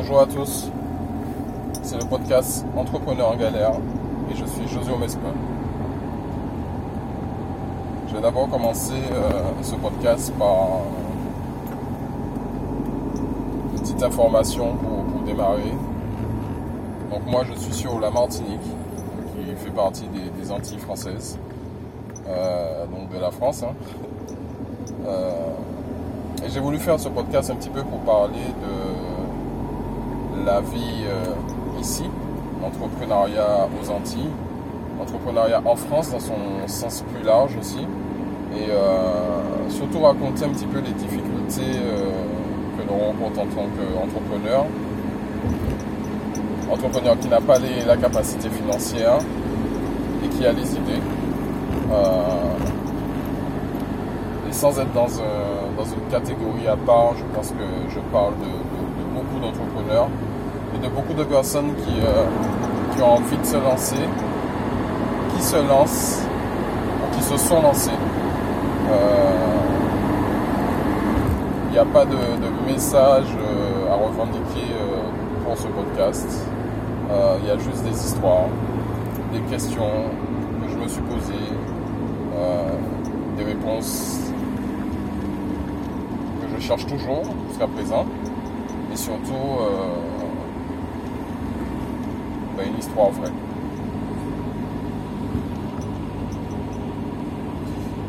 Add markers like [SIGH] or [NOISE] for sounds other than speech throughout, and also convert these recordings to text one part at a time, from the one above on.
Bonjour à tous, c'est le podcast Entrepreneur en galère et je suis José Omespin. Je vais d'abord commencer euh, ce podcast par une petite information pour, démarrer. Donc moi je suis sur la Martinique, qui fait partie des, des Antilles françaises, euh, donc de la France. hein. Euh, et j'ai voulu faire ce podcast un petit peu pour parler de la vie euh, ici, l'entrepreneuriat aux Antilles, l'entrepreneuriat en France dans son sens plus large aussi, et euh, surtout raconter un petit peu les difficultés euh, que l'on rencontre en tant qu'entrepreneur. Entrepreneur qui n'a pas les- la capacité financière et qui a les idées. Et sans être dans, un- dans une catégorie à part, je pense que je parle de beaucoup d'entrepreneurs et de beaucoup de personnes qui, euh, qui ont envie de se lancer, qui se lancent qui se sont lancés. Euh, Il n'y a pas de, message euh, à revendiquer pour ce podcast. Il y a juste des histoires, des questions que je me suis posées, des réponses que je cherche toujours jusqu'à présent, et surtout ben, une histoire vraie.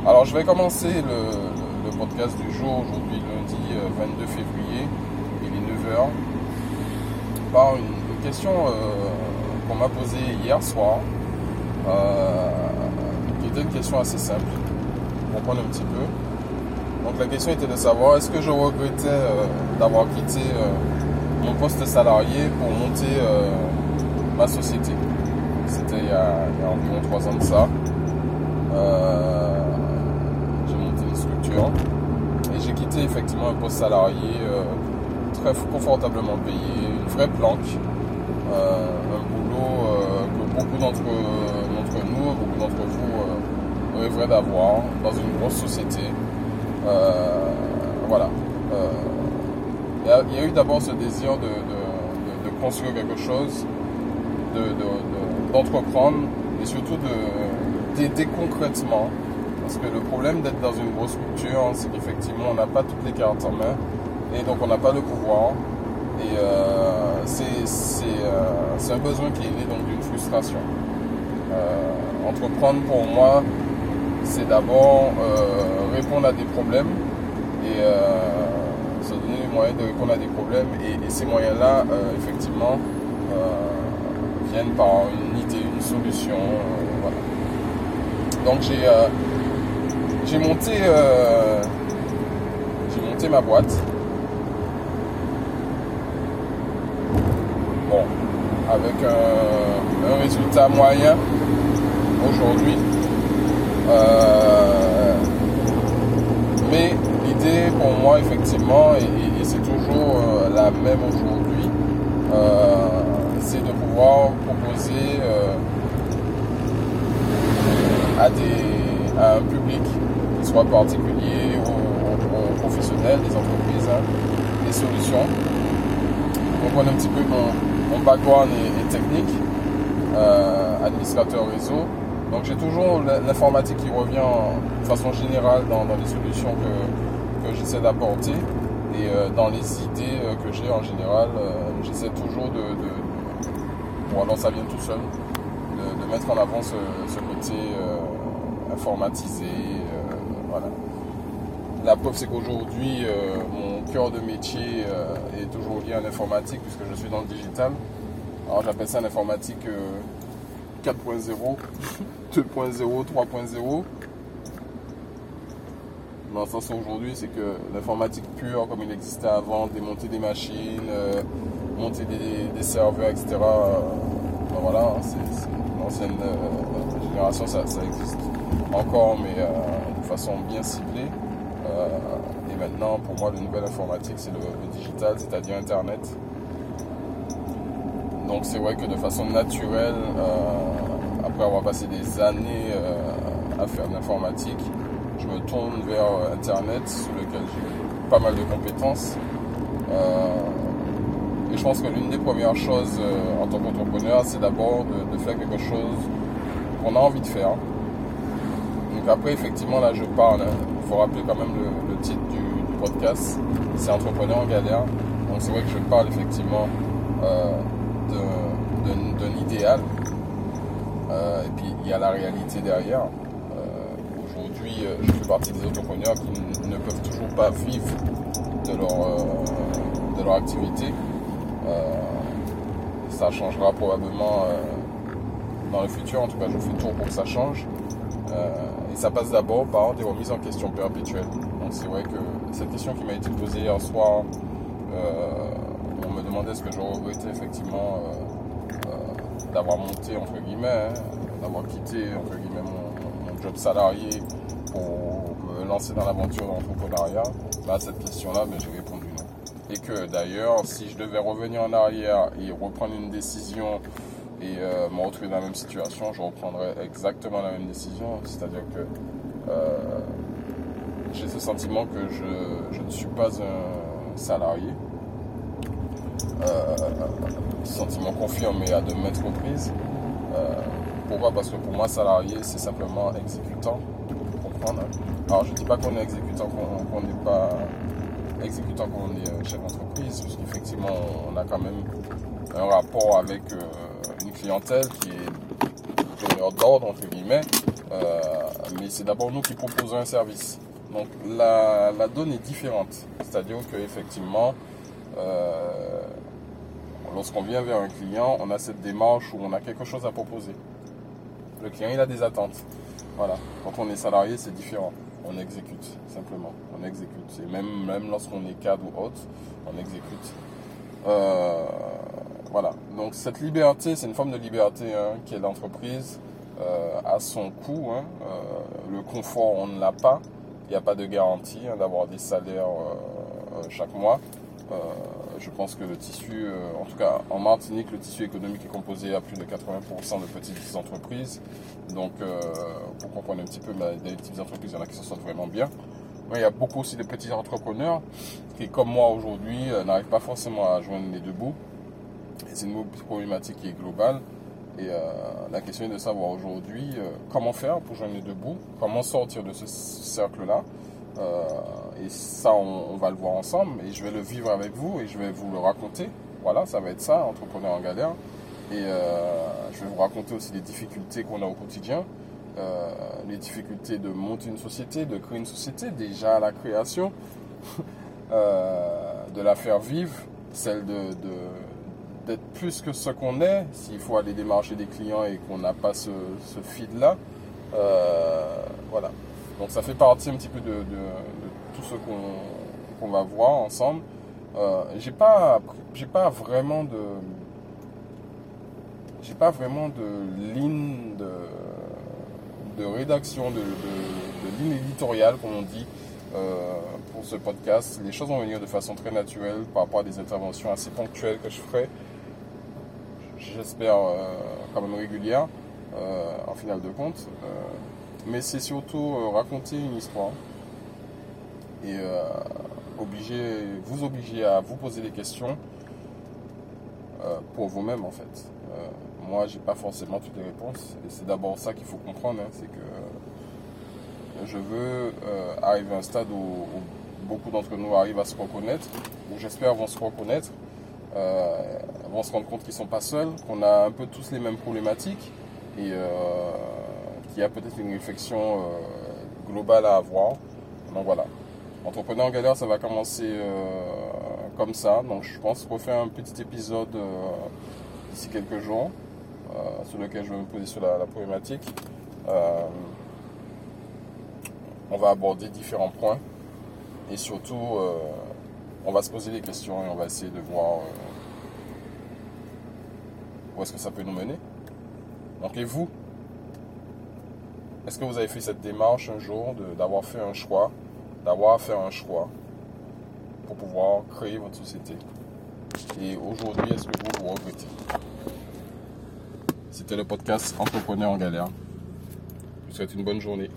Alors je vais commencer le, podcast du jour, aujourd'hui lundi euh, 22 février, il est 9h, par une, question euh, qu'on m'a posée hier soir, euh, qui était une question assez simple, pour comprendre un petit peu. Donc la question était de savoir est-ce que je regrettais euh, d'avoir quitté euh, mon poste salarié pour monter euh, ma société. C'était il, y a environ trois ans de ça. Euh, j'ai monté une structure et j'ai quitté effectivement un poste salarié euh, très confortablement payé, une vraie planque, euh, un boulot que beaucoup d'entre nous, beaucoup d'entre vous rêveraient d'avoir dans une grosse société. Voilà. Il y, a- eu d'abord ce désir de construire quelque chose, de- de- de- d'entreprendre et surtout de- d'aider concrètement. Parce que le problème d'être dans une grosse structure, c'est qu'effectivement, on n'a pas toutes les cartes en main et donc on n'a pas le pouvoir. Et euh, euh, c'est un besoin qui est né donc d'une frustration. Euh, entreprendre pour moi, c'est d'abord répondre à des problèmes et se donner les moyens de répondre à des problèmes. Et, ces moyens-là, effectivement, viennent par une idée, une solution. euh, voilà. Donc j'ai euh, j'ai monté, euh, j'ai monté ma boîte. Bon, avec un, résultat moyen aujourd'hui. Mais l'idée pour moi, effectivement, et, c'est toujours la même aujourd'hui, proposer euh, à, des, à un public, qu'il soit particulier ou, professionnel, des entreprises, hein, des solutions. Donc on a un petit peu mon, mon background est technique, euh, administrateur réseau. Donc j'ai toujours l'informatique qui revient en- de façon générale dans, les solutions que, que j'essaie d'apporter. Et euh, dans les idées que j'ai en général, j'essaie toujours de- Bon alors ça vient tout seul, de, mettre en avant ce, côté euh, informatisé. euh, voilà. La preuve, c'est qu'aujourd'hui, euh, mon cœur de métier est toujours lié à l'informatique, puisque je suis dans le digital. Alors, j'appelle ça l'informatique euh, 4.0, 2.0, 3.0. Dans le sens aujourd'hui, c'est que l'informatique pure, comme il existait avant, démonter des machines, monter des, serveurs, etc. euh, ben voilà, c'est c'est l'ancienne euh, génération, ça, existe encore, mais euh, de façon bien ciblée. Et maintenant, pour moi, le nouvel informatique, c'est le, digital, c'est-à-dire Internet. Donc c'est vrai que de façon naturelle, après avoir passé des années à faire de l'informatique, je me tourne vers Internet, sur lequel j'ai pas mal de compétences. Et je pense que l'une des premières choses en tant qu'entrepreneur, c'est d'abord de, faire quelque chose qu'on a envie de faire. Donc après, effectivement, là, je parle. Il faut rappeler quand même le, titre du, podcast. C'est Entrepreneur en galère. Donc c'est vrai que je parle effectivement d'un idéal. et puis il y a la réalité derrière. Aujourd'hui, je fais partie des entrepreneurs qui ne peuvent toujours pas vivre de leur, de leur activité. Ça changera probablement dans le futur. En tout cas, je fais tout pour que ça change. et ça passe d'abord par des remises en question perpétuelles. Donc c'est vrai que cette question qui m'a été posée hier soir, on me demandait ce que je regrettais effectivement d'avoir monté, entre guillemets, hein, d'avoir quitté, entre guillemets, mon, job salarié pour me lancer dans l'aventure de l'entrepreneuriat, bah, à cette question-là, ben, j'ai répondu. Et que d'ailleurs, si je devais revenir en arrière et reprendre une décision et euh, me retrouver dans la même situation, je reprendrais exactement la même décision. C'est-à-dire que euh, j'ai ce sentiment que je, ne suis pas un salarié. Euh, sentiment confirmé à de maintes reprises. Euh, pourquoi? Parce que pour moi, salarié, c'est simplement exécutant. Hein. Alors, je ne dis pas qu'on est exécutant, qu'on n'est pas exécutant quand on est chef d'entreprise, puisqu'effectivement, on a quand même un rapport avec euh, une clientèle qui est donneur d'ordre, entre guillemets. Euh, mais c'est d'abord nous qui proposons un service. Donc, la, donne est différente. C'est-à-dire qu'effectivement, euh, lorsqu'on vient vers un client, on a cette démarche où on a quelque chose à proposer. Le client, il a des attentes. Voilà. Quand on est salarié, c'est différent. On exécute, simplement. On exécute. Et même, même lorsqu'on est cadre ou autre, on exécute. Euh, voilà. Donc cette liberté, c'est une forme de liberté hein, qui est l'entreprise euh, à son coût. Hein. Euh, le confort, on ne l'a pas. Il n'y a pas de garantie hein, d'avoir des salaires chaque mois je pense que le tissu, euh, en tout cas en Martinique, le tissu économique est composé à plus de 80% de petites entreprises. Donc, euh, pour comprendre un petit peu, bah, des petites entreprises, il y en a qui s'en sortent vraiment bien. Mais il y a beaucoup aussi de petits entrepreneurs qui, comme moi aujourd'hui, euh, n'arrivent pas forcément à joindre les deux bouts. C'est une problématique qui est globale. Et la question est de savoir aujourd'hui comment faire pour joindre les deux bouts, comment sortir de ce cercle-là. Et ça, on, va le voir ensemble et je vais le vivre avec vous et je vais vous le raconter. Voilà, ça va être ça, entrepreneur en galère. Et euh, je vais vous raconter aussi les difficultés qu'on a au quotidien, euh, les difficultés de monter une société, de créer une société, déjà à la création, [LAUGHS] euh, de la faire vivre, celle de, d'être plus que ce qu'on est, s'il faut aller démarcher des clients et qu'on n'a pas ce feed-là. voilà. Donc ça fait partie un petit peu de ce qu'on va voir ensemble. Euh, j'ai pas j'ai pas vraiment de j'ai pas vraiment de ligne de, de rédaction de, ligne éditoriale comme on dit euh, pour ce podcast. Les choses vont venir de façon très naturelle par rapport à des interventions assez ponctuelles que je ferai. J'espère euh, quand même régulières en finale de compte mais c'est surtout raconter une histoire. Et euh, obliger, vous obliger à vous poser des questions euh, pour vous-même en fait. Euh, moi, j'ai pas forcément toutes les réponses. Et c'est d'abord ça qu'il faut comprendre, hein, c'est que je veux arriver à un stade où, beaucoup d'entre nous arrivent à se reconnaître, où j'espère vont se reconnaître, vont se rendre compte qu'ils sont pas seuls, qu'on a un peu tous les mêmes problématiques. Et y a peut-être une réflexion globale à avoir. Donc voilà. Entrepreneur en galère, ça va commencer euh, comme ça. Donc je pense refaire un petit épisode euh, d'ici quelques jours euh, sur lequel je vais me poser sur la, problématique. on va aborder différents points et surtout on va se poser des questions et on va essayer de voir où est-ce que ça peut nous mener. Donc et vous? Est-ce que vous avez fait cette démarche un jour d'avoir fait un choix d'avoir fait un choix pour pouvoir créer votre société? Et aujourd'hui, est-ce que vous vous regrettez C'était le podcast Entrepreneur en galère. Je vous souhaite une bonne journée.